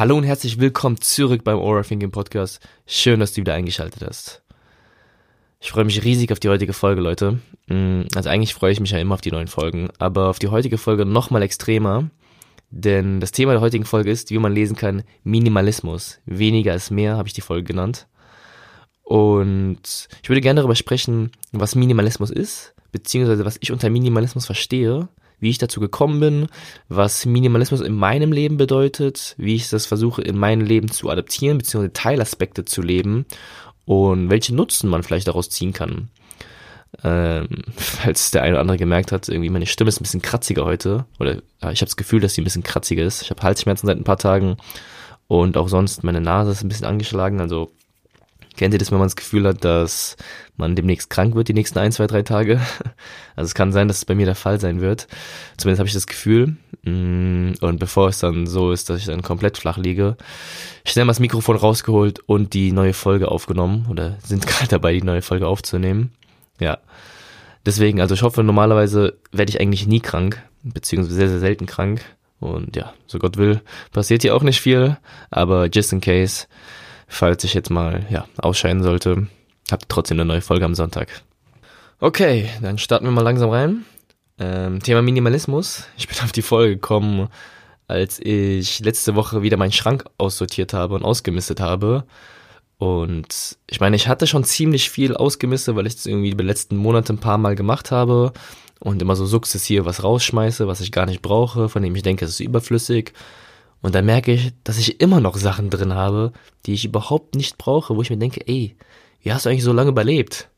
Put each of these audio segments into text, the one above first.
Hallo und herzlich willkommen zurück beim Aura Thinking Podcast. Schön, dass du wieder eingeschaltet hast. Ich freue mich riesig auf die heutige Folge, Leute. Mm, also eigentlich freue ich mich ja immer auf die neuen Folgen, aber auf die heutige Folge nochmal extremer, denn das Thema der heutigen Folge ist, wie man lesen kann, Minimalismus. Weniger ist mehr, habe ich die Folge genannt. Und ich würde gerne darüber sprechen, was Minimalismus ist, beziehungsweise was ich unter Minimalismus verstehe, wie ich dazu gekommen bin, was Minimalismus in meinem Leben bedeutet, wie ich das versuche in meinem Leben zu adaptieren, beziehungsweise Teilaspekte zu leben und welche Nutzen man vielleicht daraus ziehen kann. Ähm, falls der eine oder andere gemerkt hat, irgendwie meine Stimme ist ein bisschen kratziger heute. Oder ja, ich habe das Gefühl, dass sie ein bisschen kratziger ist. Ich habe Halsschmerzen seit ein paar Tagen und auch sonst meine Nase ist ein bisschen angeschlagen. Also kennt ihr das, wenn man das Gefühl hat, dass man demnächst krank wird, die nächsten ein, zwei, drei Tage? Also es kann sein, dass es bei mir der Fall sein wird. Zumindest habe ich das Gefühl. Mm, und bevor es dann so ist, dass ich dann komplett flach liege, schnell mal das Mikrofon rausgeholt und die neue Folge aufgenommen oder sind gerade dabei, die neue Folge aufzunehmen. Ja. Deswegen, also ich hoffe, normalerweise werde ich eigentlich nie krank, beziehungsweise sehr, sehr selten krank. Und ja, so Gott will, passiert hier auch nicht viel, aber just in case, falls ich jetzt mal, ja, ausscheiden sollte, habt ihr trotzdem eine neue Folge am Sonntag. Okay, dann starten wir mal langsam rein. Ähm, Thema Minimalismus. Ich bin auf die Folge gekommen, als ich letzte Woche wieder meinen Schrank aussortiert habe und ausgemistet habe. Und ich meine, ich hatte schon ziemlich viel ausgemistet, weil ich das irgendwie die letzten Monate ein paar Mal gemacht habe und immer so sukzessive was rausschmeiße, was ich gar nicht brauche, von dem ich denke, es ist überflüssig. Und dann merke ich, dass ich immer noch Sachen drin habe, die ich überhaupt nicht brauche, wo ich mir denke, ey, wie hast du eigentlich so lange überlebt?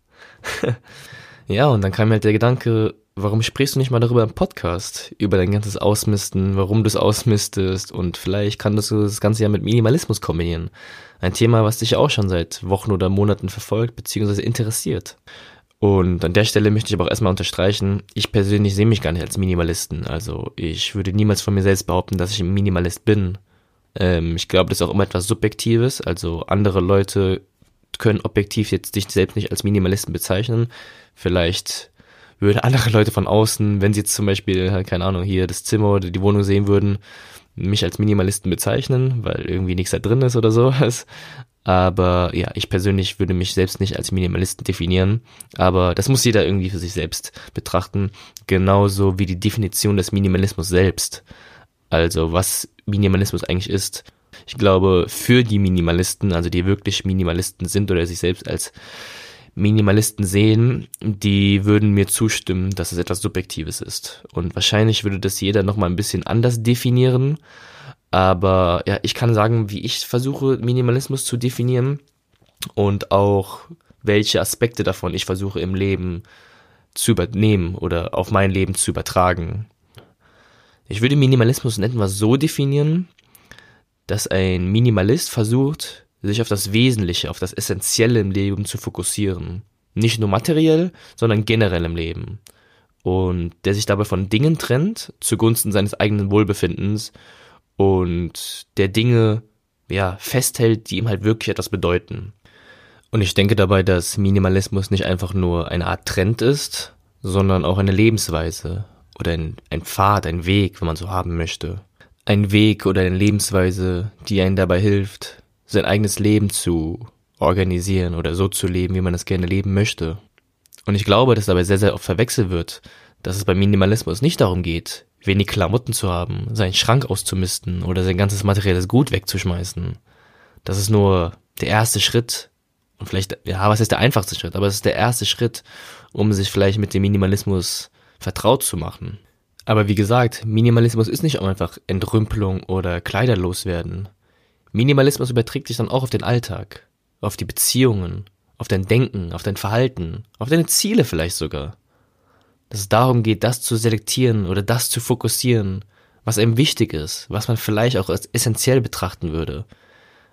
ja, und dann kam mir halt der Gedanke, warum sprichst du nicht mal darüber im Podcast? Über dein ganzes Ausmisten, warum du es ausmistest und vielleicht kannst du das Ganze ja mit Minimalismus kombinieren. Ein Thema, was dich auch schon seit Wochen oder Monaten verfolgt bzw. interessiert. Und an der Stelle möchte ich aber auch erstmal unterstreichen, ich persönlich sehe mich gar nicht als Minimalisten. Also ich würde niemals von mir selbst behaupten, dass ich ein Minimalist bin. Ähm, ich glaube, das ist auch immer etwas Subjektives. Also andere Leute können objektiv jetzt dich selbst nicht als Minimalisten bezeichnen. Vielleicht würden andere Leute von außen, wenn sie jetzt zum Beispiel, keine Ahnung, hier das Zimmer oder die Wohnung sehen würden, mich als Minimalisten bezeichnen, weil irgendwie nichts da drin ist oder sowas. Aber ja, ich persönlich würde mich selbst nicht als Minimalisten definieren. Aber das muss jeder irgendwie für sich selbst betrachten. Genauso wie die Definition des Minimalismus selbst. Also was Minimalismus eigentlich ist. Ich glaube, für die Minimalisten, also die wirklich Minimalisten sind oder sich selbst als Minimalisten sehen, die würden mir zustimmen, dass es etwas Subjektives ist. Und wahrscheinlich würde das jeder nochmal ein bisschen anders definieren. Aber ja, ich kann sagen, wie ich versuche, Minimalismus zu definieren und auch welche Aspekte davon ich versuche im Leben zu übernehmen oder auf mein Leben zu übertragen. Ich würde Minimalismus in etwa so definieren, dass ein Minimalist versucht, sich auf das Wesentliche, auf das Essentielle im Leben zu fokussieren. Nicht nur materiell, sondern generell im Leben. Und der sich dabei von Dingen trennt, zugunsten seines eigenen Wohlbefindens und der Dinge, ja, festhält, die ihm halt wirklich etwas bedeuten. Und ich denke dabei, dass Minimalismus nicht einfach nur eine Art Trend ist, sondern auch eine Lebensweise oder ein, ein Pfad, ein Weg, wenn man so haben möchte. Ein Weg oder eine Lebensweise, die einen dabei hilft, sein eigenes Leben zu organisieren oder so zu leben, wie man es gerne leben möchte. Und ich glaube, dass dabei sehr, sehr oft verwechselt wird, dass es beim Minimalismus nicht darum geht, wenig Klamotten zu haben, seinen Schrank auszumisten oder sein ganzes materielles Gut wegzuschmeißen. Das ist nur der erste Schritt. Und vielleicht, ja, was ist der einfachste Schritt? Aber es ist der erste Schritt, um sich vielleicht mit dem Minimalismus vertraut zu machen. Aber wie gesagt, Minimalismus ist nicht einfach Entrümpelung oder Kleider loswerden. Minimalismus überträgt sich dann auch auf den Alltag, auf die Beziehungen, auf dein Denken, auf dein Verhalten, auf deine Ziele vielleicht sogar. Dass es darum geht, das zu selektieren oder das zu fokussieren, was einem wichtig ist, was man vielleicht auch als essentiell betrachten würde.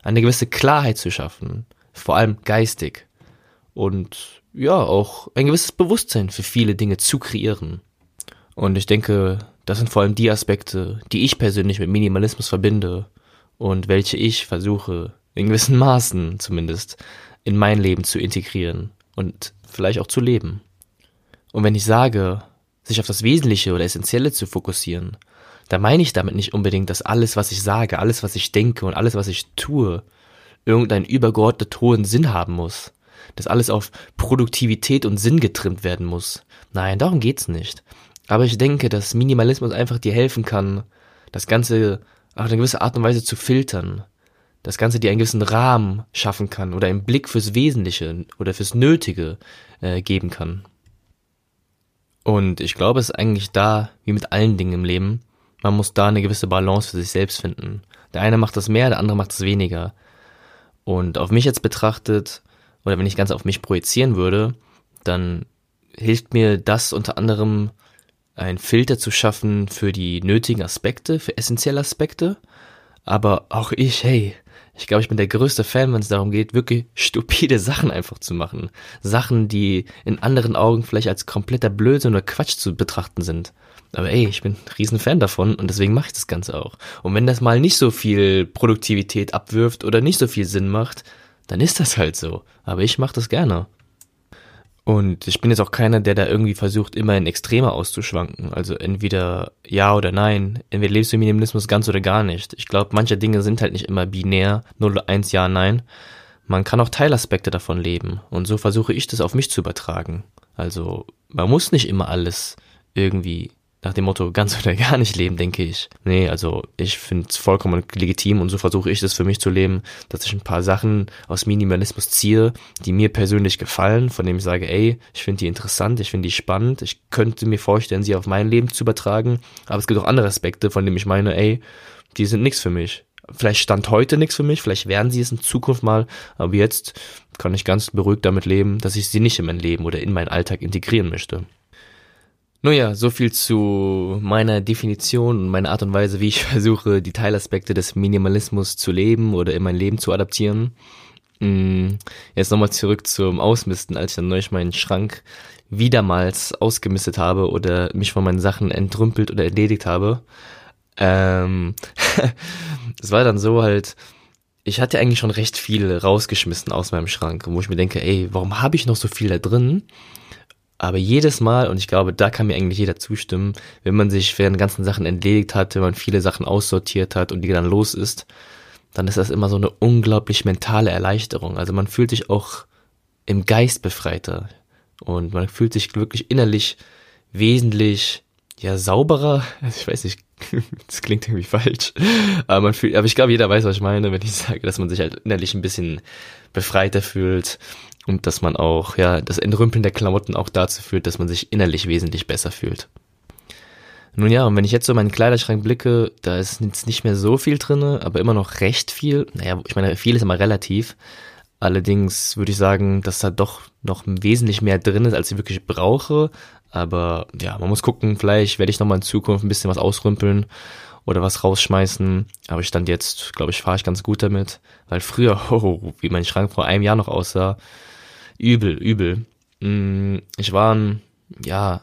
Eine gewisse Klarheit zu schaffen, vor allem geistig. Und ja, auch ein gewisses Bewusstsein für viele Dinge zu kreieren. Und ich denke, das sind vor allem die Aspekte, die ich persönlich mit Minimalismus verbinde und welche ich versuche, in gewissen Maßen zumindest, in mein Leben zu integrieren und vielleicht auch zu leben. Und wenn ich sage, sich auf das Wesentliche oder Essentielle zu fokussieren, da meine ich damit nicht unbedingt, dass alles, was ich sage, alles, was ich denke und alles, was ich tue, irgendeinen übergeordnet hohen Sinn haben muss. Dass alles auf Produktivität und Sinn getrimmt werden muss. Nein, darum geht's nicht. Aber ich denke, dass Minimalismus einfach dir helfen kann, das Ganze auf eine gewisse Art und Weise zu filtern. Das Ganze dir einen gewissen Rahmen schaffen kann oder einen Blick fürs Wesentliche oder fürs Nötige äh, geben kann. Und ich glaube, es ist eigentlich da, wie mit allen Dingen im Leben, man muss da eine gewisse Balance für sich selbst finden. Der eine macht das mehr, der andere macht es weniger. Und auf mich jetzt betrachtet, oder wenn ich ganz auf mich projizieren würde, dann hilft mir das unter anderem, einen Filter zu schaffen für die nötigen Aspekte, für essentielle Aspekte. Aber auch ich, hey, ich glaube, ich bin der größte Fan, wenn es darum geht, wirklich stupide Sachen einfach zu machen. Sachen, die in anderen Augen vielleicht als kompletter Blödsinn oder Quatsch zu betrachten sind. Aber ey, ich bin ein riesen Fan davon und deswegen mache ich das Ganze auch. Und wenn das mal nicht so viel Produktivität abwirft oder nicht so viel Sinn macht, dann ist das halt so. Aber ich mache das gerne. Und ich bin jetzt auch keiner, der da irgendwie versucht, immer in Extreme auszuschwanken. Also entweder ja oder nein. Entweder lebst du im Minimalismus ganz oder gar nicht. Ich glaube, manche Dinge sind halt nicht immer binär. 0 oder 1, ja, nein. Man kann auch Teilaspekte davon leben. Und so versuche ich das auf mich zu übertragen. Also man muss nicht immer alles irgendwie nach dem Motto ganz oder gar nicht leben, denke ich. Nee, also ich finde es vollkommen legitim und so versuche ich das für mich zu leben, dass ich ein paar Sachen aus Minimalismus ziehe, die mir persönlich gefallen, von denen ich sage, ey, ich finde die interessant, ich finde die spannend, ich könnte mir vorstellen, sie auf mein Leben zu übertragen, aber es gibt auch andere Aspekte, von denen ich meine, ey, die sind nichts für mich. Vielleicht stand heute nichts für mich, vielleicht werden sie es in Zukunft mal, aber jetzt kann ich ganz beruhigt damit leben, dass ich sie nicht in mein Leben oder in meinen Alltag integrieren möchte. Nun ja, so viel zu meiner Definition und meiner Art und Weise, wie ich versuche, die Teilaspekte des Minimalismus zu leben oder in mein Leben zu adaptieren. Mm, jetzt nochmal zurück zum Ausmisten, als ich dann neulich meinen Schrank wiedermals ausgemistet habe oder mich von meinen Sachen entrümpelt oder erledigt habe. Ähm, es war dann so halt, ich hatte eigentlich schon recht viel rausgeschmissen aus meinem Schrank, wo ich mir denke, ey, warum habe ich noch so viel da drin? Aber jedes Mal, und ich glaube, da kann mir eigentlich jeder zustimmen, wenn man sich während ganzen Sachen entledigt hat, wenn man viele Sachen aussortiert hat und die dann los ist, dann ist das immer so eine unglaublich mentale Erleichterung. Also man fühlt sich auch im Geist befreiter und man fühlt sich wirklich innerlich wesentlich ja sauberer. Also ich weiß nicht, das klingt irgendwie falsch, aber man fühlt, aber ich glaube, jeder weiß, was ich meine, wenn ich sage, dass man sich halt innerlich ein bisschen befreiter fühlt und dass man auch, ja, das Entrümpeln der Klamotten auch dazu führt, dass man sich innerlich wesentlich besser fühlt. Nun ja, und wenn ich jetzt so in meinen Kleiderschrank blicke, da ist jetzt nicht mehr so viel drinne, aber immer noch recht viel. Naja, ich meine, viel ist immer relativ. Allerdings würde ich sagen, dass da doch noch wesentlich mehr drin ist, als ich wirklich brauche. Aber ja, man muss gucken, vielleicht werde ich nochmal in Zukunft ein bisschen was ausrümpeln oder was rausschmeißen. Aber ich stand jetzt, glaube ich, fahre ich ganz gut damit. Weil früher, oh, wie mein Schrank vor einem Jahr noch aussah, übel, übel. Mm, ich war ein, ja,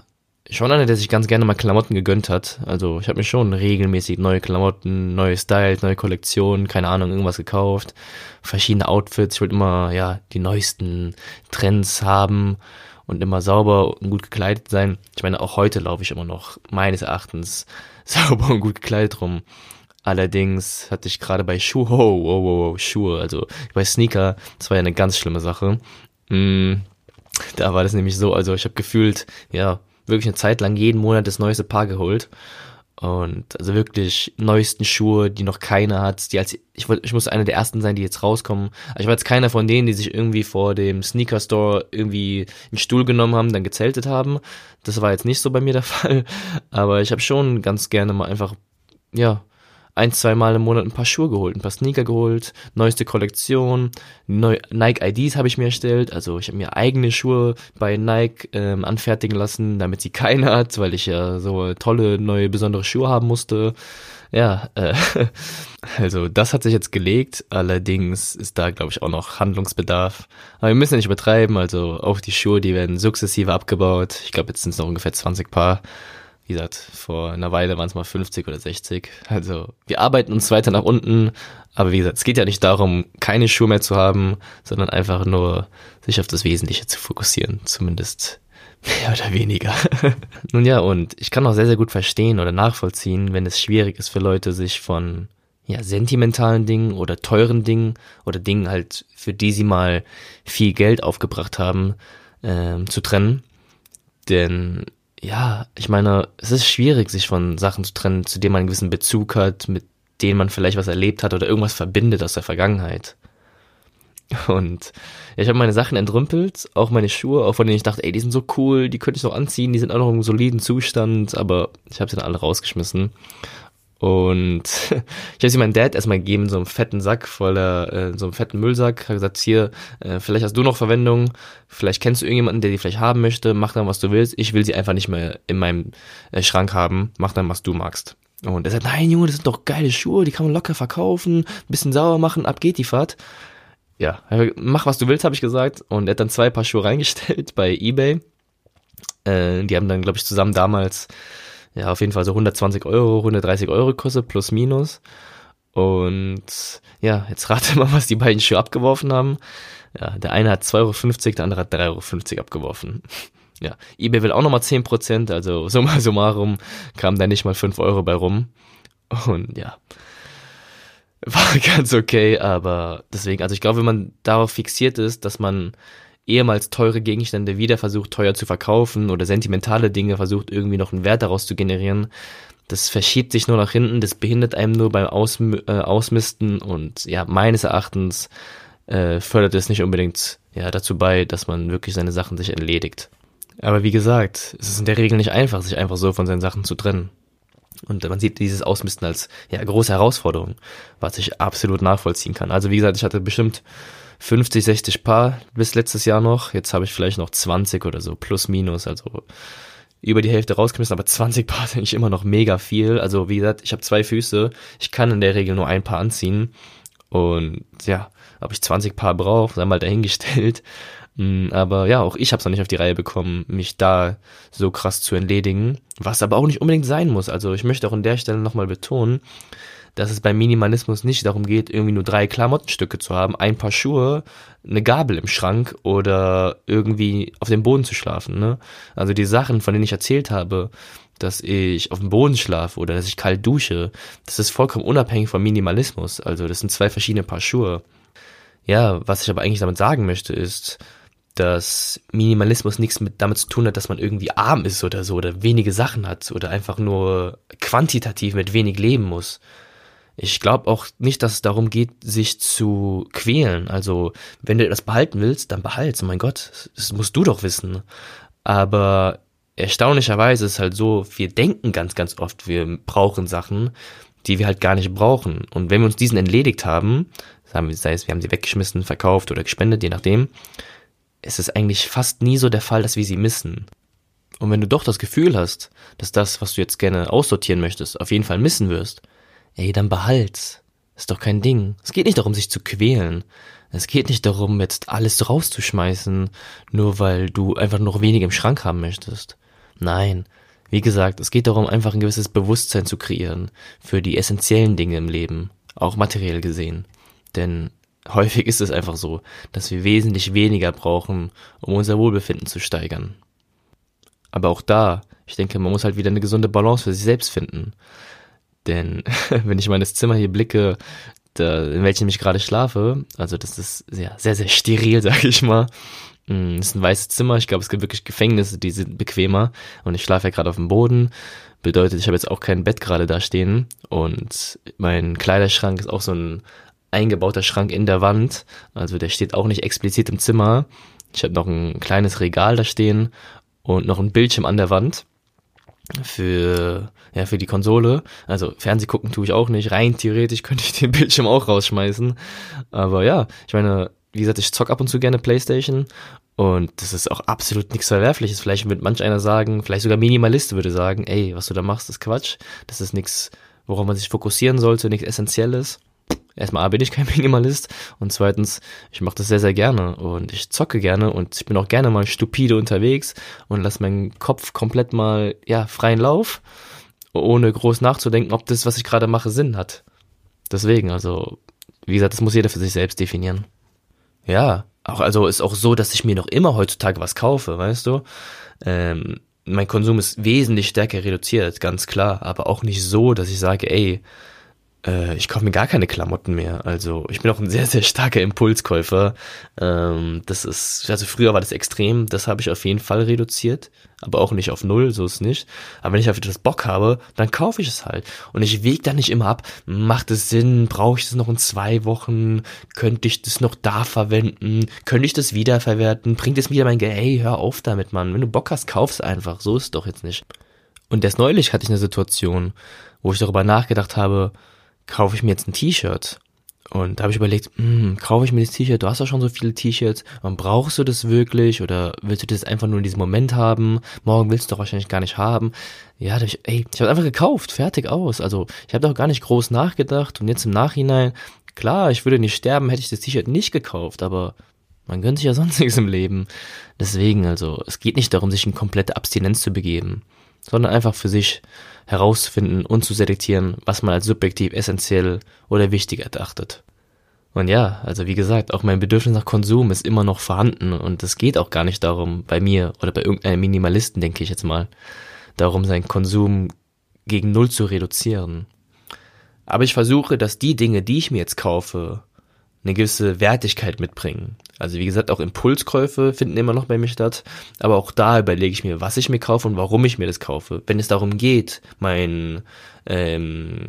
schon einer, der sich ganz gerne mal Klamotten gegönnt hat. Also ich habe mir schon regelmäßig neue Klamotten, neue Styles, neue Kollektionen, keine Ahnung, irgendwas gekauft. Verschiedene Outfits. Ich wollte immer, ja, die neuesten Trends haben und immer sauber und gut gekleidet sein. Ich meine, auch heute laufe ich immer noch meines Erachtens sauber und gut gekleidet rum. Allerdings hatte ich gerade bei Schuhe, oh, oh, oh, oh, Schuhe, also bei Sneaker, das war ja eine ganz schlimme Sache. Mm, da war das nämlich so, also ich habe gefühlt, ja, wirklich eine Zeit lang jeden Monat das neueste Paar geholt. Und also wirklich neuesten Schuhe, die noch keiner hat, die als ich ich muss einer der ersten sein, die jetzt rauskommen. Also ich war jetzt keiner von denen, die sich irgendwie vor dem Sneaker Store irgendwie einen Stuhl genommen haben, dann gezeltet haben. Das war jetzt nicht so bei mir der Fall, aber ich habe schon ganz gerne mal einfach ja, ein, zwei Mal im Monat ein paar Schuhe geholt, ein paar Sneaker geholt, neueste Kollektion, neu, Nike IDs habe ich mir erstellt, also ich habe mir eigene Schuhe bei Nike ähm, anfertigen lassen, damit sie keine hat, weil ich ja so tolle, neue, besondere Schuhe haben musste. Ja, äh, also das hat sich jetzt gelegt, allerdings ist da, glaube ich, auch noch Handlungsbedarf. Aber wir müssen ja nicht übertreiben, also auch die Schuhe, die werden sukzessive abgebaut. Ich glaube, jetzt sind es noch ungefähr 20 Paar wie gesagt, vor einer Weile waren es mal 50 oder 60. Also wir arbeiten uns weiter nach unten, aber wie gesagt, es geht ja nicht darum, keine Schuhe mehr zu haben, sondern einfach nur sich auf das Wesentliche zu fokussieren, zumindest Mehr oder weniger. Nun ja, und ich kann auch sehr, sehr gut verstehen oder nachvollziehen, wenn es schwierig ist für Leute, sich von ja, sentimentalen Dingen oder teuren Dingen oder Dingen halt, für die sie mal viel Geld aufgebracht haben, ähm, zu trennen. Denn ja, ich meine, es ist schwierig, sich von Sachen zu trennen, zu denen man einen gewissen Bezug hat, mit denen man vielleicht was erlebt hat oder irgendwas verbindet aus der Vergangenheit. Und ja, ich habe meine Sachen entrümpelt, auch meine Schuhe, auch von denen ich dachte, ey, die sind so cool, die könnte ich noch anziehen, die sind auch noch im soliden Zustand, aber ich habe sie dann alle rausgeschmissen. Und ich habe sie meinem Dad erstmal gegeben, so einen fetten Sack voller, äh, so einen fetten Müllsack. Habe gesagt, hier, äh, vielleicht hast du noch Verwendung, vielleicht kennst du irgendjemanden, der die vielleicht haben möchte, mach dann, was du willst. Ich will sie einfach nicht mehr in meinem äh, Schrank haben, mach dann, was du magst. Und er sagt, nein, Junge, das sind doch geile Schuhe, die kann man locker verkaufen, ein bisschen sauer machen, ab geht die Fahrt. Ja, mach, was du willst, habe ich gesagt. Und er hat dann zwei Paar Schuhe reingestellt bei Ebay. Äh, die haben dann, glaube ich, zusammen damals ja, auf jeden Fall so 120 Euro, 130 Euro gekostet, plus minus. Und ja, jetzt rate mal, was die beiden Schuhe abgeworfen haben. Ja, der eine hat 2,50 Euro, der andere hat 3,50 Euro abgeworfen. Ja, eBay will auch nochmal 10%, also summa summarum kam da nicht mal 5 Euro bei rum. Und ja, war ganz okay, aber deswegen, also ich glaube, wenn man darauf fixiert ist, dass man ehemals teure Gegenstände wieder versucht teuer zu verkaufen oder sentimentale Dinge versucht irgendwie noch einen Wert daraus zu generieren. Das verschiebt sich nur nach hinten, das behindert einem nur beim Aus, äh, Ausmisten und ja, meines Erachtens äh, fördert es nicht unbedingt ja, dazu bei, dass man wirklich seine Sachen sich entledigt. Aber wie gesagt, es ist in der Regel nicht einfach, sich einfach so von seinen Sachen zu trennen. Und man sieht dieses Ausmisten als ja, große Herausforderung, was ich absolut nachvollziehen kann. Also wie gesagt, ich hatte bestimmt 50, 60 Paar bis letztes Jahr noch. Jetzt habe ich vielleicht noch 20 oder so, plus minus, also über die Hälfte rausgeschmissen, aber 20 Paar sind ich immer noch mega viel. Also wie gesagt, ich habe zwei Füße, ich kann in der Regel nur ein Paar anziehen. Und ja, ob ich 20 Paar brauche, sei mal dahingestellt. Mm, aber ja, auch ich habe es noch nicht auf die Reihe bekommen, mich da so krass zu entledigen, was aber auch nicht unbedingt sein muss. Also ich möchte auch an der Stelle nochmal betonen, dass es beim Minimalismus nicht darum geht, irgendwie nur drei Klamottenstücke zu haben, ein paar Schuhe, eine Gabel im Schrank oder irgendwie auf dem Boden zu schlafen. Ne? Also die Sachen, von denen ich erzählt habe, dass ich auf dem Boden schlafe oder dass ich kalt dusche, das ist vollkommen unabhängig vom Minimalismus. Also das sind zwei verschiedene Paar Schuhe. Ja, was ich aber eigentlich damit sagen möchte, ist, dass Minimalismus nichts mit damit zu tun hat, dass man irgendwie arm ist oder so oder wenige Sachen hat oder einfach nur quantitativ mit wenig leben muss. Ich glaube auch nicht, dass es darum geht, sich zu quälen. Also, wenn du etwas behalten willst, dann behalt's. Oh mein Gott, das musst du doch wissen. Aber erstaunlicherweise ist es halt so, wir denken ganz, ganz oft, wir brauchen Sachen, die wir halt gar nicht brauchen. Und wenn wir uns diesen entledigt haben, sei es, wir haben sie weggeschmissen, verkauft oder gespendet, je nachdem, ist es eigentlich fast nie so der Fall, dass wir sie missen. Und wenn du doch das Gefühl hast, dass das, was du jetzt gerne aussortieren möchtest, auf jeden Fall missen wirst, ey, dann behalt's. Ist doch kein Ding. Es geht nicht darum, sich zu quälen. Es geht nicht darum, jetzt alles rauszuschmeißen, nur weil du einfach noch wenig im Schrank haben möchtest. Nein. Wie gesagt, es geht darum, einfach ein gewisses Bewusstsein zu kreieren für die essentiellen Dinge im Leben, auch materiell gesehen. Denn häufig ist es einfach so, dass wir wesentlich weniger brauchen, um unser Wohlbefinden zu steigern. Aber auch da, ich denke, man muss halt wieder eine gesunde Balance für sich selbst finden. Denn wenn ich meines Zimmer hier blicke, da, in welchem ich gerade schlafe, also das ist ja, sehr, sehr steril, sag ich mal. Mm, es ist ein weißes Zimmer, ich glaube, es gibt wirklich Gefängnisse, die sind bequemer. Und ich schlafe ja gerade auf dem Boden. Bedeutet, ich habe jetzt auch kein Bett gerade da stehen. Und mein Kleiderschrank ist auch so ein eingebauter Schrank in der Wand. Also der steht auch nicht explizit im Zimmer. Ich habe noch ein kleines Regal da stehen und noch ein Bildschirm an der Wand für, ja, für die Konsole. Also Fernseh gucken tue ich auch nicht. Rein theoretisch könnte ich den Bildschirm auch rausschmeißen. Aber ja, ich meine, wie gesagt, ich zock ab und zu gerne Playstation und das ist auch absolut nichts Verwerfliches. Vielleicht wird manch einer sagen, vielleicht sogar Minimalist würde sagen, ey, was du da machst, ist Quatsch. Das ist nichts, worauf man sich fokussieren sollte, nichts Essentielles erstmal bin ich kein Minimalist und zweitens, ich mache das sehr, sehr gerne und ich zocke gerne und ich bin auch gerne mal stupide unterwegs und lasse meinen Kopf komplett mal, ja, freien Lauf, ohne groß nachzudenken, ob das, was ich gerade mache, Sinn hat. Deswegen, also, wie gesagt, das muss jeder für sich selbst definieren. Ja, auch, also ist auch so, dass ich mir noch immer heutzutage was kaufe, weißt du? Ähm, mein Konsum ist wesentlich stärker reduziert, ganz klar, aber auch nicht so, dass ich sage, ey, äh, ich kaufe mir gar keine Klamotten mehr. Also ich bin auch ein sehr, sehr starker Impulskäufer. Ähm, das ist, also früher war das extrem, das habe ich auf jeden Fall reduziert, aber auch nicht auf null, so ist nicht. Aber wenn ich auf etwas Bock habe, dann kaufe ich es halt. Und ich wege da nicht immer ab, macht es Sinn, brauche ich das noch in zwei Wochen, könnte ich das noch da verwenden, könnte ich das wiederverwerten, bringt es mir wieder mein Geld, hey, hör auf damit, Mann. Wenn du Bock hast, kauf's einfach, so ist es doch jetzt nicht. Und erst neulich hatte ich eine Situation, wo ich darüber nachgedacht habe, kaufe ich mir jetzt ein T-Shirt? Und da habe ich überlegt, hm, kaufe ich mir das T-Shirt? Du hast doch schon so viele T-Shirts. Brauchst du das wirklich? Oder willst du das einfach nur in diesem Moment haben? Morgen willst du doch wahrscheinlich gar nicht haben. Ja, ich, ey, ich habe einfach gekauft, fertig aus. Also ich habe doch gar nicht groß nachgedacht. Und jetzt im Nachhinein, klar, ich würde nicht sterben, hätte ich das T-Shirt nicht gekauft. Aber man gönnt sich ja sonst nichts im Leben. Deswegen, also es geht nicht darum, sich in komplette Abstinenz zu begeben, sondern einfach für sich herauszufinden und zu selektieren, was man als subjektiv essentiell oder wichtig erachtet. Und ja, also wie gesagt, auch mein Bedürfnis nach Konsum ist immer noch vorhanden und es geht auch gar nicht darum, bei mir oder bei irgendeinem Minimalisten, denke ich jetzt mal, darum, seinen Konsum gegen Null zu reduzieren. Aber ich versuche, dass die Dinge, die ich mir jetzt kaufe, eine gewisse Wertigkeit mitbringen. Also wie gesagt, auch Impulskäufe finden immer noch bei mir statt, aber auch da überlege ich mir, was ich mir kaufe und warum ich mir das kaufe. Wenn es darum geht, mein ähm,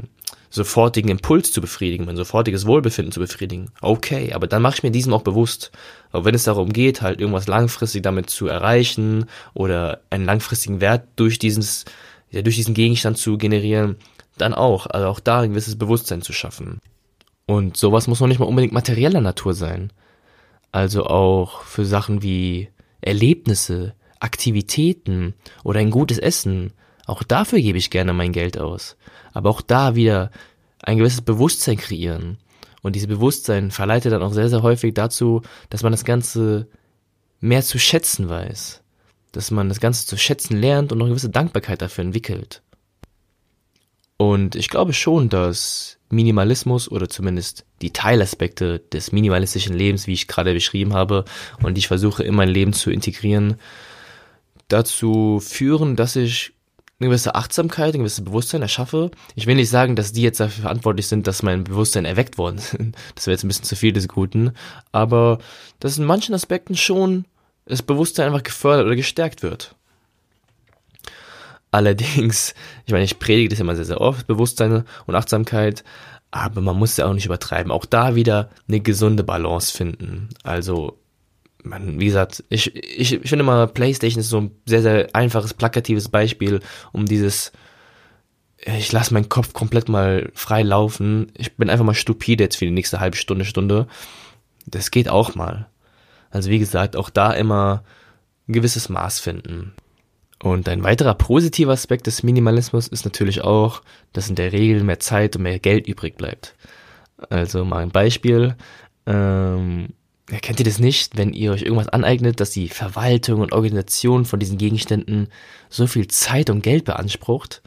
sofortigen Impuls zu befriedigen, mein sofortiges Wohlbefinden zu befriedigen, okay, aber dann mache ich mir diesem auch bewusst. Aber wenn es darum geht, halt irgendwas langfristig damit zu erreichen oder einen langfristigen Wert durch dieses, ja, durch diesen Gegenstand zu generieren, dann auch, also auch da ein gewisses Bewusstsein zu schaffen. Und sowas muss noch nicht mal unbedingt materieller Natur sein. Also auch für Sachen wie Erlebnisse, Aktivitäten oder ein gutes Essen. Auch dafür gebe ich gerne mein Geld aus. Aber auch da wieder ein gewisses Bewusstsein kreieren. Und dieses Bewusstsein verleitet dann auch sehr, sehr häufig dazu, dass man das Ganze mehr zu schätzen weiß. Dass man das Ganze zu schätzen lernt und noch eine gewisse Dankbarkeit dafür entwickelt. Und ich glaube schon, dass Minimalismus oder zumindest die Teilaspekte des minimalistischen Lebens, wie ich gerade beschrieben habe, und die ich versuche in mein Leben zu integrieren, dazu führen, dass ich eine gewisse Achtsamkeit, ein gewisses Bewusstsein erschaffe. Ich will nicht sagen, dass die jetzt dafür verantwortlich sind, dass mein Bewusstsein erweckt worden sind. Das wäre jetzt ein bisschen zu viel des Guten. Aber dass in manchen Aspekten schon das Bewusstsein einfach gefördert oder gestärkt wird. Allerdings, ich meine, ich predige das immer sehr, sehr oft, Bewusstsein und Achtsamkeit, aber man muss ja auch nicht übertreiben. Auch da wieder eine gesunde Balance finden. Also, man, wie gesagt, ich, ich, ich finde mal, PlayStation ist so ein sehr, sehr einfaches, plakatives Beispiel, um dieses, ich lasse meinen Kopf komplett mal frei laufen. Ich bin einfach mal stupide jetzt für die nächste halbe Stunde, Stunde. Das geht auch mal. Also wie gesagt, auch da immer ein gewisses Maß finden. Und ein weiterer positiver Aspekt des Minimalismus ist natürlich auch, dass in der Regel mehr Zeit und mehr Geld übrig bleibt. Also mal ein Beispiel. Ähm, kennt ihr das nicht, wenn ihr euch irgendwas aneignet, dass die Verwaltung und Organisation von diesen Gegenständen so viel Zeit und Geld beansprucht?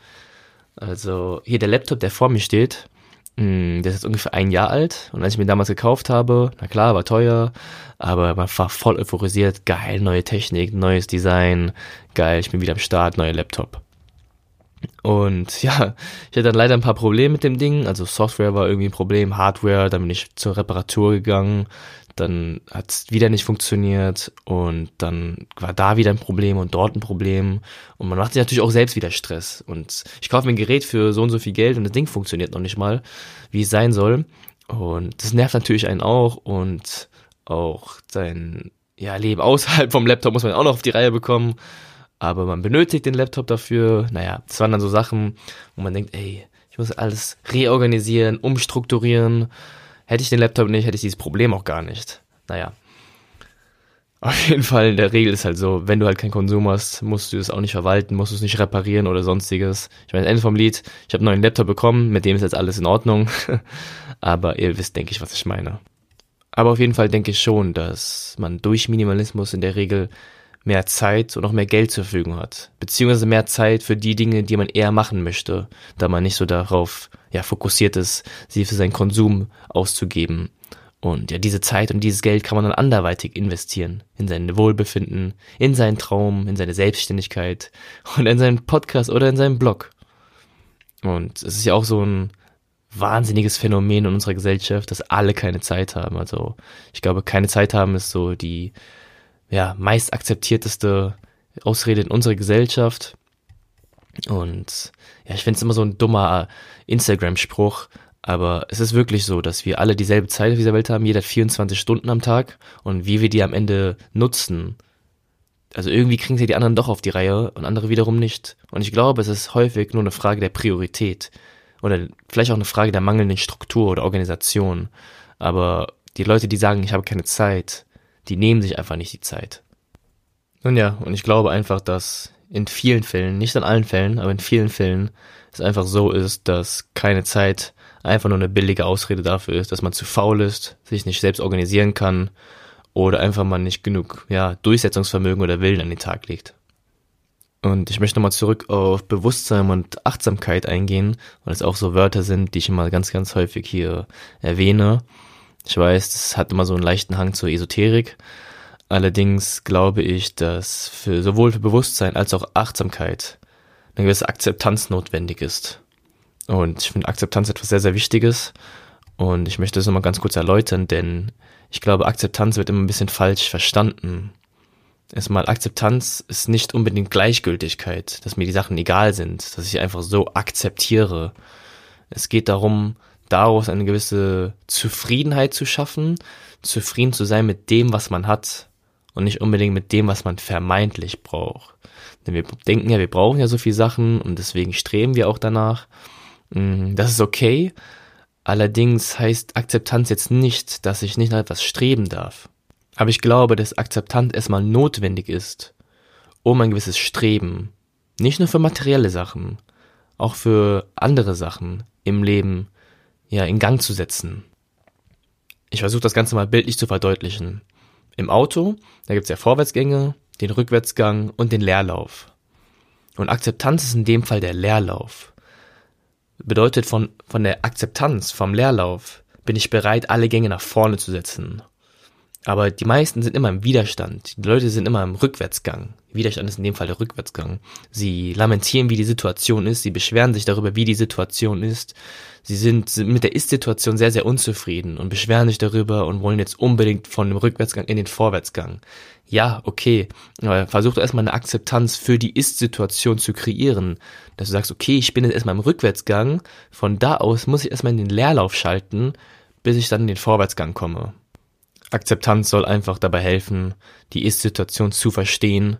Also hier der Laptop, der vor mir steht, hm, der ist jetzt ungefähr ein Jahr alt. Und als ich mir damals gekauft habe, na klar, war teuer, aber man war voll euphorisiert, geil, neue Technik, neues Design, geil, ich bin wieder am Start, neuer Laptop. Und ja, ich hatte dann leider ein paar Probleme mit dem Ding, also Software war irgendwie ein Problem, Hardware, dann bin ich zur Reparatur gegangen, dann hat es wieder nicht funktioniert und dann war da wieder ein Problem und dort ein Problem. Und man macht sich natürlich auch selbst wieder Stress. Und ich kaufe mir ein Gerät für so und so viel Geld und das Ding funktioniert noch nicht mal, wie es sein soll. Und das nervt natürlich einen auch und auch sein ja, Leben außerhalb vom Laptop muss man auch noch auf die Reihe bekommen, aber man benötigt den Laptop dafür, naja, das waren dann so Sachen, wo man denkt, ey, ich muss alles reorganisieren, umstrukturieren, Hätte ich den Laptop nicht, hätte ich dieses Problem auch gar nicht. Naja. Auf jeden Fall, in der Regel ist halt so, wenn du halt keinen Konsum hast, musst du es auch nicht verwalten, musst du es nicht reparieren oder sonstiges. Ich meine, Ende vom Lied, ich habe einen neuen Laptop bekommen, mit dem ist jetzt alles in Ordnung. Aber ihr wisst, denke ich, was ich meine. Aber auf jeden Fall denke ich schon, dass man durch Minimalismus in der Regel mehr Zeit und auch mehr Geld zur Verfügung hat. Beziehungsweise mehr Zeit für die Dinge, die man eher machen möchte, da man nicht so darauf ja, fokussiert ist, sie für seinen Konsum auszugeben. Und ja, diese Zeit und dieses Geld kann man dann anderweitig investieren. In sein Wohlbefinden, in seinen Traum, in seine Selbstständigkeit und in seinen Podcast oder in seinen Blog. Und es ist ja auch so ein wahnsinniges Phänomen in unserer Gesellschaft, dass alle keine Zeit haben. Also ich glaube, keine Zeit haben ist so die ja, meist akzeptierteste Ausrede in unserer Gesellschaft. Und ja, ich finde es immer so ein dummer Instagram-Spruch, aber es ist wirklich so, dass wir alle dieselbe Zeit auf dieser Welt haben, jeder hat 24 Stunden am Tag und wie wir die am Ende nutzen. Also irgendwie kriegen sie die anderen doch auf die Reihe und andere wiederum nicht. Und ich glaube, es ist häufig nur eine Frage der Priorität oder vielleicht auch eine Frage der mangelnden Struktur oder Organisation. Aber die Leute, die sagen, ich habe keine Zeit, die nehmen sich einfach nicht die Zeit. Nun ja, und ich glaube einfach, dass in vielen Fällen, nicht in allen Fällen, aber in vielen Fällen es einfach so ist, dass keine Zeit einfach nur eine billige Ausrede dafür ist, dass man zu faul ist, sich nicht selbst organisieren kann oder einfach man nicht genug ja, Durchsetzungsvermögen oder Willen an den Tag legt. Und ich möchte nochmal zurück auf Bewusstsein und Achtsamkeit eingehen, weil es auch so Wörter sind, die ich immer ganz, ganz häufig hier erwähne. Ich weiß, das hat immer so einen leichten Hang zur Esoterik. Allerdings glaube ich, dass für sowohl für Bewusstsein als auch Achtsamkeit eine gewisse Akzeptanz notwendig ist. Und ich finde Akzeptanz etwas sehr, sehr Wichtiges. Und ich möchte das nochmal ganz kurz erläutern, denn ich glaube, Akzeptanz wird immer ein bisschen falsch verstanden. Erstmal, Akzeptanz ist nicht unbedingt Gleichgültigkeit, dass mir die Sachen egal sind, dass ich einfach so akzeptiere. Es geht darum, daraus eine gewisse Zufriedenheit zu schaffen, zufrieden zu sein mit dem, was man hat und nicht unbedingt mit dem, was man vermeintlich braucht. Denn wir denken ja, wir brauchen ja so viele Sachen und deswegen streben wir auch danach. Mm, das ist okay. Allerdings heißt Akzeptanz jetzt nicht, dass ich nicht nach etwas streben darf. Aber ich glaube, dass Akzeptanz erstmal notwendig ist, um ein gewisses Streben, nicht nur für materielle Sachen, auch für andere Sachen im Leben, ja, in Gang zu setzen. Ich versuche das Ganze mal bildlich zu verdeutlichen. Im Auto, da gibt's ja Vorwärtsgänge, den Rückwärtsgang und den Leerlauf. Und Akzeptanz ist in dem Fall der Leerlauf bedeutet von, von der Akzeptanz, vom Leerlauf, bin ich bereit, alle Gänge nach vorne zu setzen. Aber die meisten sind immer im Widerstand. Die Leute sind immer im Rückwärtsgang. Widerstand ist in dem Fall der Rückwärtsgang. Sie lamentieren, wie die Situation ist. Sie beschweren sich darüber, wie die Situation ist. Sie sind mit der Ist-Situation sehr, sehr unzufrieden und beschweren sich darüber und wollen jetzt unbedingt von dem Rückwärtsgang in den Vorwärtsgang. Ja, okay, aber versuch doch erstmal eine Akzeptanz für die Ist-Situation zu kreieren. Dass du sagst, okay, ich bin jetzt erstmal im Rückwärtsgang. Von da aus muss ich erstmal in den Leerlauf schalten, bis ich dann in den Vorwärtsgang komme. Akzeptanz soll einfach dabei helfen, die Ist-Situation zu verstehen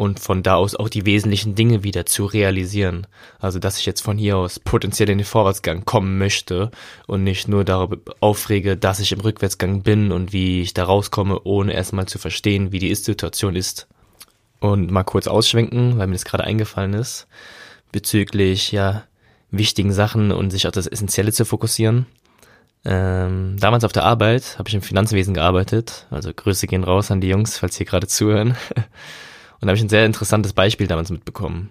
und von da aus auch die wesentlichen Dinge wieder zu realisieren. Also, dass ich jetzt von hier aus potenziell in den Vorwärtsgang kommen möchte und nicht nur darüber aufrege, dass ich im Rückwärtsgang bin und wie ich da rauskomme, ohne erstmal zu verstehen, wie die Ist-Situation ist. Und mal kurz ausschwenken, weil mir das gerade eingefallen ist, bezüglich, ja, wichtigen Sachen und sich auf das Essentielle zu fokussieren. Ähm, damals auf der Arbeit habe ich im Finanzwesen gearbeitet. Also Grüße gehen raus an die Jungs, falls sie gerade zuhören. Und da habe ich ein sehr interessantes Beispiel damals mitbekommen.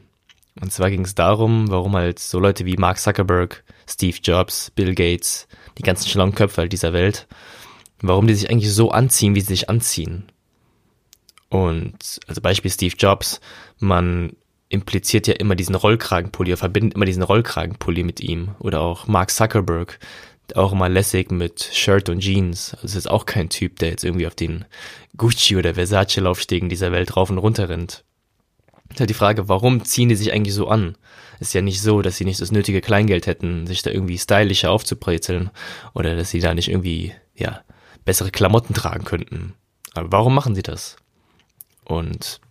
Und zwar ging es darum, warum halt so Leute wie Mark Zuckerberg, Steve Jobs, Bill Gates, die ganzen schlauen Köpfe halt dieser Welt, warum die sich eigentlich so anziehen, wie sie sich anziehen. Und also Beispiel Steve Jobs, man impliziert ja immer diesen Rollkragenpulli, er verbindet immer diesen Rollkragenpulli mit ihm. Oder auch Mark Zuckerberg, auch immer lässig mit Shirt und Jeans. Also ist auch kein Typ, der jetzt irgendwie auf den Gucci oder Versace Laufstegen dieser Welt rauf und runter rennt. Ist halt die Frage, warum ziehen die sich eigentlich so an? Ist ja nicht so, dass sie nicht das nötige Kleingeld hätten, sich da irgendwie stylischer aufzubrezeln oder dass sie da nicht irgendwie, ja, bessere Klamotten tragen könnten. Aber warum machen sie das? Und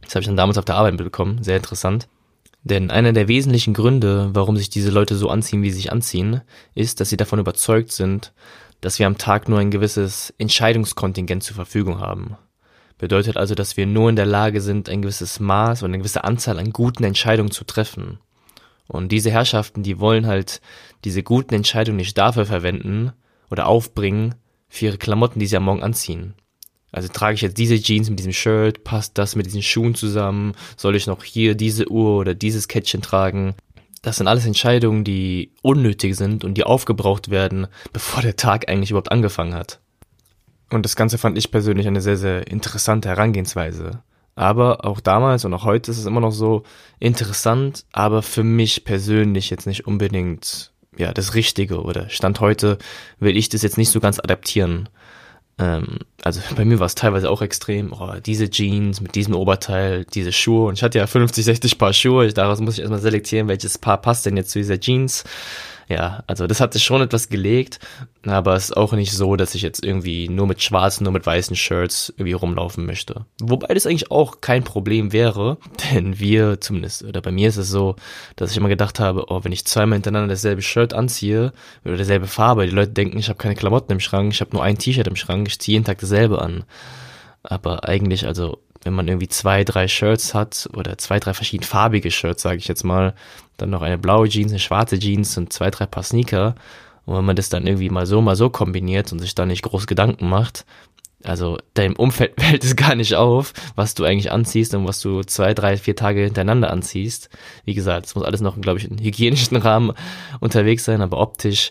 das habe ich dann damals auf der Arbeit bekommen, sehr interessant. Denn einer der wesentlichen Gründe, warum sich diese Leute so anziehen, wie sie sich anziehen, ist, dass sie davon überzeugt sind, dass wir am Tag nur ein gewisses Entscheidungskontingent zur Verfügung haben. Bedeutet also, dass wir nur in der Lage sind, ein gewisses Maß oder eine gewisse Anzahl an guten Entscheidungen zu treffen. Und diese Herrschaften, die wollen halt diese guten Entscheidungen nicht dafür verwenden oder aufbringen für ihre Klamotten, die sie am Morgen anziehen. Also trage ich jetzt diese Jeans mit diesem Shirt, passt das mit diesen Schuhen zusammen? Soll ich noch hier diese Uhr oder dieses Kettchen tragen? Das sind alles Entscheidungen, die unnötig sind und die aufgebraucht werden, bevor der Tag eigentlich überhaupt angefangen hat. Und das Ganze fand ich persönlich eine sehr, sehr interessante Herangehensweise. Aber auch damals und auch heute ist es immer noch so interessant, aber für mich persönlich jetzt nicht unbedingt ja das Richtige oder Stand heute will ich das jetzt nicht so ganz adaptieren. Ähm, also bei mir war es teilweise auch extrem, oh, diese Jeans mit diesem Oberteil, diese Schuhe. Und ich hatte ja 50, 60 Paar Schuhe, daraus muss ich erstmal selektieren, welches Paar passt denn jetzt zu dieser Jeans ja, also das hat sich schon etwas gelegt, aber es ist auch nicht so, dass ich jetzt irgendwie nur mit schwarzen, nur mit weißen Shirts irgendwie rumlaufen möchte. Wobei das eigentlich auch kein Problem wäre, denn wir zumindest, oder bei mir ist es so, dass ich immer gedacht habe, oh, wenn ich zweimal hintereinander dasselbe Shirt anziehe oder derselbe Farbe, die Leute denken, ich habe keine Klamotten im Schrank, ich habe nur ein T-Shirt im Schrank, ich ziehe jeden Tag dasselbe an. Aber eigentlich, also wenn man irgendwie zwei, drei Shirts hat oder zwei, drei verschieden farbige Shirts, sage ich jetzt mal, dann noch eine blaue Jeans, eine schwarze Jeans und zwei, drei Paar Sneaker. Und wenn man das dann irgendwie mal so, mal so kombiniert und sich da nicht groß Gedanken macht, also deinem Umfeld fällt es gar nicht auf, was du eigentlich anziehst und was du zwei, drei, vier Tage hintereinander anziehst. Wie gesagt, es muss alles noch, glaube ich, in hygienischen Rahmen unterwegs sein, aber optisch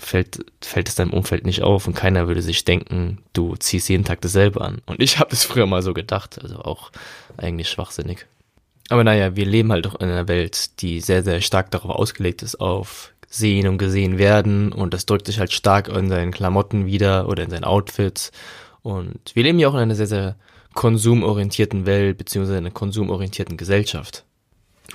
fällt, fällt es deinem Umfeld nicht auf und keiner würde sich denken, du ziehst jeden Tag dasselbe an. Und ich habe das früher mal so gedacht, also auch eigentlich schwachsinnig. Aber naja, wir leben halt auch in einer Welt, die sehr, sehr stark darauf ausgelegt ist, auf sehen und gesehen werden und das drückt sich halt stark in seinen Klamotten wieder oder in seinen Outfits. Und wir leben ja auch in einer sehr, sehr konsumorientierten Welt beziehungsweise einer konsumorientierten Gesellschaft.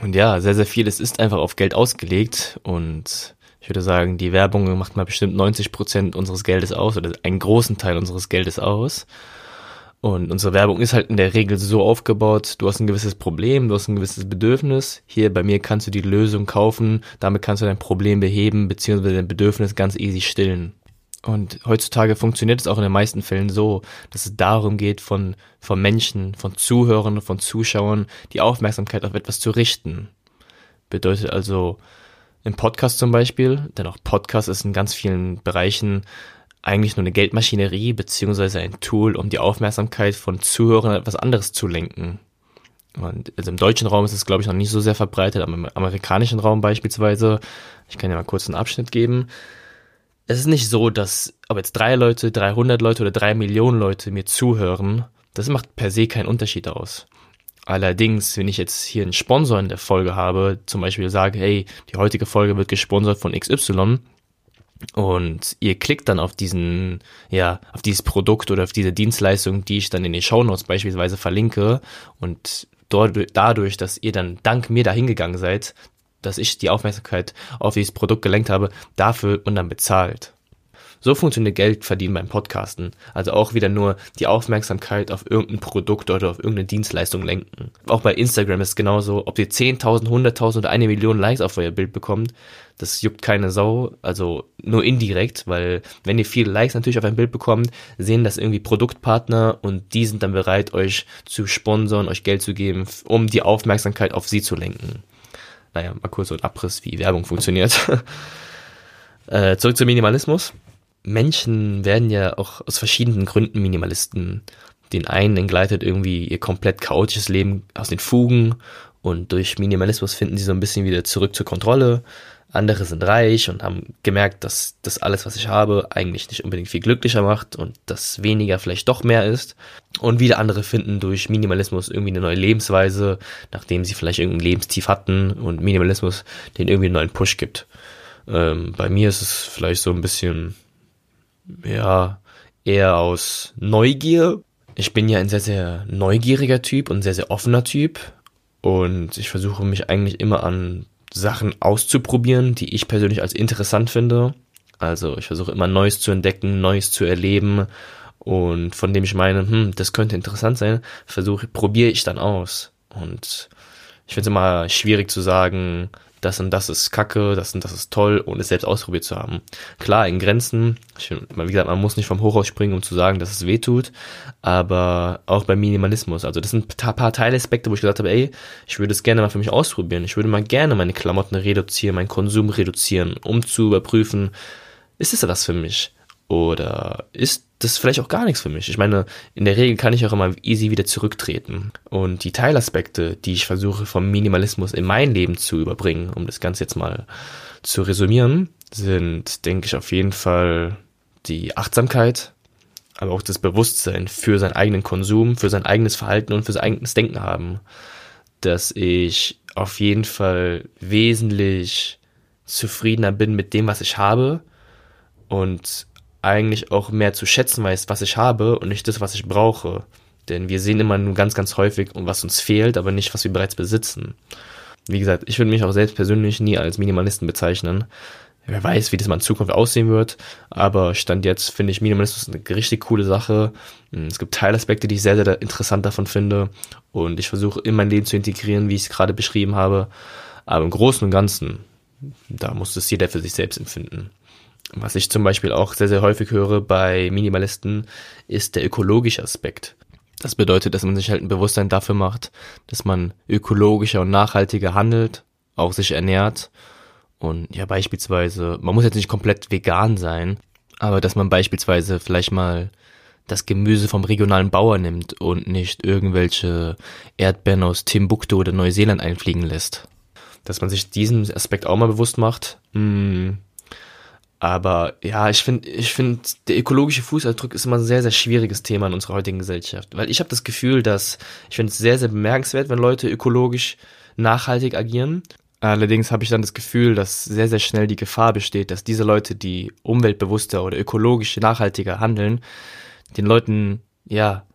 Und ja, sehr, sehr vieles ist einfach auf Geld ausgelegt und ich würde sagen, die Werbung macht mal bestimmt 90 Prozent unseres Geldes aus oder einen großen Teil unseres Geldes aus. Und unsere Werbung ist halt in der Regel so aufgebaut, du hast ein gewisses Problem, du hast ein gewisses Bedürfnis. Hier bei mir kannst du die Lösung kaufen, damit kannst du dein Problem beheben, beziehungsweise dein Bedürfnis ganz easy stillen. Und heutzutage funktioniert es auch in den meisten Fällen so, dass es darum geht, von, von Menschen, von Zuhörern, von Zuschauern die Aufmerksamkeit auf etwas zu richten. Bedeutet also, im Podcast zum Beispiel, denn auch Podcast ist in ganz vielen Bereichen eigentlich nur eine Geldmaschinerie beziehungsweise ein Tool, um die Aufmerksamkeit von Zuhörern etwas anderes zu lenken. Und also im deutschen Raum ist es, glaube ich, noch nicht so sehr verbreitet, aber im amerikanischen Raum beispielsweise, ich kann ja mal kurz einen Abschnitt geben. Es ist nicht so, dass ob jetzt drei Leute, 300 Leute oder drei Millionen Leute mir zuhören, das macht per se keinen Unterschied aus. Allerdings, wenn ich jetzt hier einen Sponsor in der Folge habe, zum Beispiel sage, hey, die heutige Folge wird gesponsert von XY und ihr klickt dann auf diesen, ja, auf dieses Produkt oder auf diese Dienstleistung, die ich dann in den Shownotes beispielsweise verlinke und dort, dadurch, dass ihr dann dank mir dahin gegangen seid, dass ich die Aufmerksamkeit auf dieses Produkt gelenkt habe, dafür und dann bezahlt. So funktioniert Geld verdienen beim Podcasten. Also auch wieder nur die Aufmerksamkeit auf irgendein Produkt oder auf irgendeine Dienstleistung lenken. Auch bei Instagram ist es genauso, ob ihr 10.000, 100.000 oder eine Million Likes auf euer Bild bekommt, das juckt keine Sau, also nur indirekt, weil wenn ihr viele Likes natürlich auf ein Bild bekommt, sehen das irgendwie Produktpartner und die sind dann bereit, euch zu sponsern, euch Geld zu geben, um die Aufmerksamkeit auf sie zu lenken. Naja, mal kurz so ein Abriss, wie Werbung funktioniert. äh, zurück zum Minimalismus. Menschen werden ja auch aus verschiedenen Gründen Minimalisten. Den einen entgleitet irgendwie ihr komplett chaotisches Leben aus den Fugen und durch Minimalismus finden sie so ein bisschen wieder zurück zur Kontrolle. Andere sind reich und haben gemerkt, dass das alles, was ich habe, eigentlich nicht unbedingt viel glücklicher macht und dass weniger vielleicht doch mehr ist. Und wieder andere finden durch Minimalismus irgendwie eine neue Lebensweise, nachdem sie vielleicht irgendein Lebenstief hatten und Minimalismus den irgendwie einen neuen Push gibt. Ähm, bei mir ist es vielleicht so ein bisschen ja, eher aus Neugier. Ich bin ja ein sehr, sehr neugieriger Typ und sehr, sehr offener Typ. Und ich versuche mich eigentlich immer an Sachen auszuprobieren, die ich persönlich als interessant finde. Also ich versuche immer Neues zu entdecken, Neues zu erleben. Und von dem ich meine, hm, das könnte interessant sein, versuche, probiere ich dann aus. Und ich finde es immer schwierig zu sagen, das und das ist kacke, das und das ist toll, ohne es selbst ausprobiert zu haben. Klar, in Grenzen, ich, wie gesagt, man muss nicht vom Hochhaus springen, um zu sagen, dass es weh tut, aber auch beim Minimalismus. Also das sind ein paar Teilaspekte, wo ich gesagt habe, ey, ich würde es gerne mal für mich ausprobieren. Ich würde mal gerne meine Klamotten reduzieren, meinen Konsum reduzieren, um zu überprüfen, ist es das für mich? Oder ist das vielleicht auch gar nichts für mich? Ich meine, in der Regel kann ich auch immer easy wieder zurücktreten. Und die Teilaspekte, die ich versuche vom Minimalismus in mein Leben zu überbringen, um das Ganze jetzt mal zu resümieren, sind, denke ich, auf jeden Fall die Achtsamkeit, aber auch das Bewusstsein für seinen eigenen Konsum, für sein eigenes Verhalten und für sein eigenes Denken haben, dass ich auf jeden Fall wesentlich zufriedener bin mit dem, was ich habe und eigentlich auch mehr zu schätzen weiß, was ich habe und nicht das, was ich brauche. Denn wir sehen immer nur ganz, ganz häufig, was uns fehlt, aber nicht, was wir bereits besitzen. Wie gesagt, ich würde mich auch selbst persönlich nie als Minimalisten bezeichnen. Wer weiß, wie das mal in Zukunft aussehen wird, aber Stand jetzt finde ich Minimalismus eine richtig coole Sache. Es gibt Teilaspekte, die ich sehr, sehr interessant davon finde und ich versuche in mein Leben zu integrieren, wie ich es gerade beschrieben habe. Aber im Großen und Ganzen, da muss es jeder für sich selbst empfinden. Was ich zum Beispiel auch sehr, sehr häufig höre bei Minimalisten, ist der ökologische Aspekt. Das bedeutet, dass man sich halt ein Bewusstsein dafür macht, dass man ökologischer und nachhaltiger handelt, auch sich ernährt. Und ja, beispielsweise, man muss jetzt nicht komplett vegan sein, aber dass man beispielsweise vielleicht mal das Gemüse vom regionalen Bauer nimmt und nicht irgendwelche Erdbeeren aus Timbuktu oder Neuseeland einfliegen lässt. Dass man sich diesen Aspekt auch mal bewusst macht. Hm. Aber ja, ich finde, ich finde, der ökologische Fußabdruck ist immer ein sehr, sehr schwieriges Thema in unserer heutigen Gesellschaft. Weil ich habe das Gefühl, dass ich finde es sehr, sehr bemerkenswert, wenn Leute ökologisch nachhaltig agieren. Allerdings habe ich dann das Gefühl, dass sehr, sehr schnell die Gefahr besteht, dass diese Leute, die umweltbewusster oder ökologisch nachhaltiger handeln, den Leuten, ja,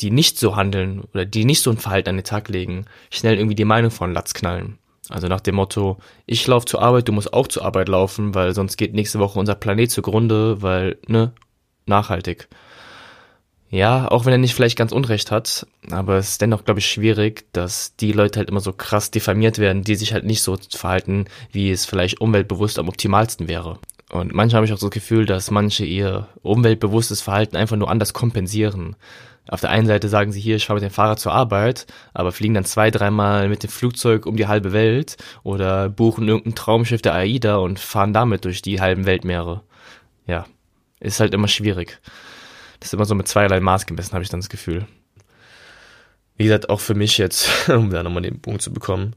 die nicht so handeln oder die nicht so ein Verhalten an den Tag legen, schnell irgendwie die Meinung von Latz knallen. Also nach dem Motto, ich laufe zur Arbeit, du musst auch zur Arbeit laufen, weil sonst geht nächste Woche unser Planet zugrunde, weil, ne, nachhaltig. Ja, auch wenn er nicht vielleicht ganz Unrecht hat, aber es ist dennoch, glaube ich, schwierig, dass die Leute halt immer so krass diffamiert werden, die sich halt nicht so verhalten, wie es vielleicht umweltbewusst am optimalsten wäre. Und manchmal habe ich auch so das Gefühl, dass manche ihr umweltbewusstes Verhalten einfach nur anders kompensieren. Auf der einen Seite sagen sie hier, ich fahre mit dem Fahrrad zur Arbeit, aber fliegen dann zwei, dreimal mit dem Flugzeug um die halbe Welt oder buchen irgendein Traumschiff der AIDA und fahren damit durch die halben Weltmeere. Ja, ist halt immer schwierig. Das ist immer so mit zweierlei Maß gemessen, habe ich dann das Gefühl. Wie gesagt, auch für mich jetzt, um da nochmal den Punkt zu bekommen,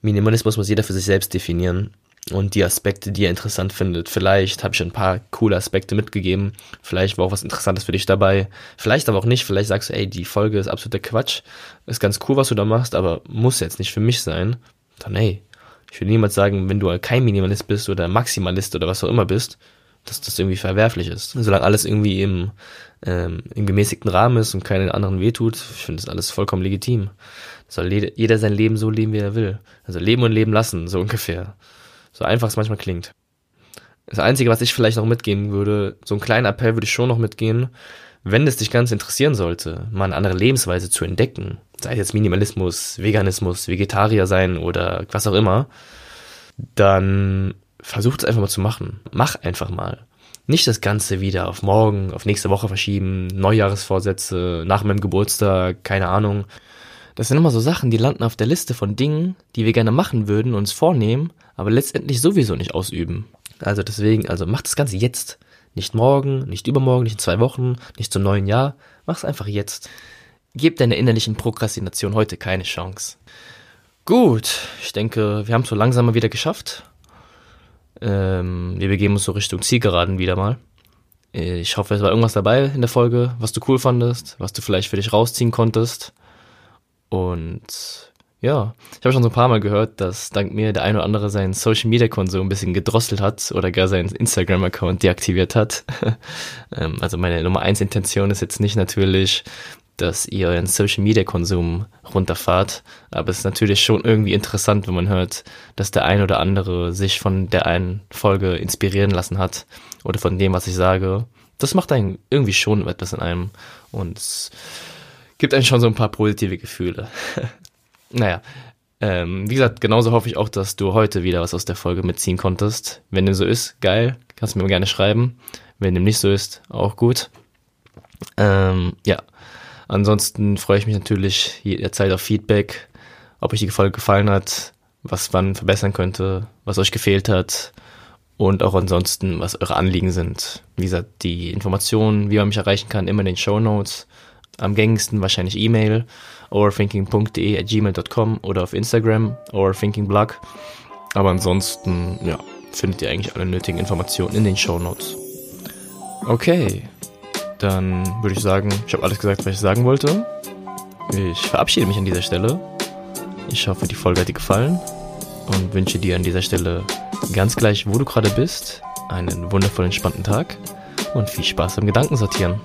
Minimalismus muss jeder für sich selbst definieren und die Aspekte, die er interessant findet. Vielleicht habe ich ein paar coole Aspekte mitgegeben. Vielleicht war auch was Interessantes für dich dabei. Vielleicht aber auch nicht. Vielleicht sagst du, ey, die Folge ist absoluter Quatsch. Ist ganz cool, was du da machst, aber muss jetzt nicht für mich sein. Dann, ey, ich will niemals sagen, wenn du kein Minimalist bist oder Maximalist oder was auch immer bist, dass das irgendwie verwerflich ist. Solange alles irgendwie im, ähm, im gemäßigten Rahmen ist und keinen anderen wehtut, ich finde das alles vollkommen legitim. Soll jeder sein Leben so leben, wie er will. Also leben und leben lassen, so ungefähr. So einfach es manchmal klingt. Das Einzige, was ich vielleicht noch mitgehen würde, so einen kleinen Appell würde ich schon noch mitgehen, wenn es dich ganz interessieren sollte, mal eine andere Lebensweise zu entdecken, sei es jetzt Minimalismus, Veganismus, Vegetarier sein oder was auch immer, dann versuch es einfach mal zu machen. Mach einfach mal. Nicht das Ganze wieder auf morgen, auf nächste Woche verschieben, Neujahresvorsätze, nach meinem Geburtstag, keine Ahnung. Das sind immer so Sachen, die landen auf der Liste von Dingen, die wir gerne machen würden, uns vornehmen, aber letztendlich sowieso nicht ausüben. Also deswegen, also mach das Ganze jetzt. Nicht morgen, nicht übermorgen, nicht in zwei Wochen, nicht zum neuen Jahr. Mach's einfach jetzt. Gib deiner innerlichen Prokrastination heute keine Chance. Gut, ich denke, wir haben es so langsam mal wieder geschafft. Ähm, wir begeben uns so Richtung Zielgeraden wieder mal. Ich hoffe, es war irgendwas dabei in der Folge, was du cool fandest, was du vielleicht für dich rausziehen konntest. Und ja, ich habe schon so ein paar Mal gehört, dass dank mir der ein oder andere seinen Social Media Konsum ein bisschen gedrosselt hat oder gar seinen Instagram Account deaktiviert hat. Ähm, also meine Nummer eins Intention ist jetzt nicht natürlich, dass ihr euren Social Media Konsum runterfahrt, aber es ist natürlich schon irgendwie interessant, wenn man hört, dass der ein oder andere sich von der einen Folge inspirieren lassen hat oder von dem, was ich sage. Das macht einen irgendwie schon etwas in einem und gibt einen schon so ein paar positive Gefühle. naja, ähm, wie gesagt, genauso hoffe ich auch, dass du heute wieder was aus der Folge mitziehen konntest. Wenn dem so ist, geil, kannst du mir gerne schreiben. Wenn dem nicht so ist, auch gut. Ähm, ja, ansonsten freue ich mich natürlich jederzeit auf Feedback, ob euch die Folge gefallen hat, was man verbessern könnte, was euch gefehlt hat und auch ansonsten, was eure Anliegen sind. Wie gesagt, die Informationen, wie man mich erreichen kann, immer in den Show Notes. Am gängigsten wahrscheinlich E-Mail overthinking.de at gmail.com oder auf Instagram overthinkingblog. Aber ansonsten, ja, findet ihr eigentlich alle nötigen Informationen in den Show Notes. Okay, dann würde ich sagen, ich habe alles gesagt, was ich sagen wollte. Ich verabschiede mich an dieser Stelle. Ich hoffe, die Folge hat dir gefallen und wünsche dir an dieser Stelle ganz gleich, wo du gerade bist, einen wundervollen, entspannten Tag und viel Spaß beim Gedankensortieren.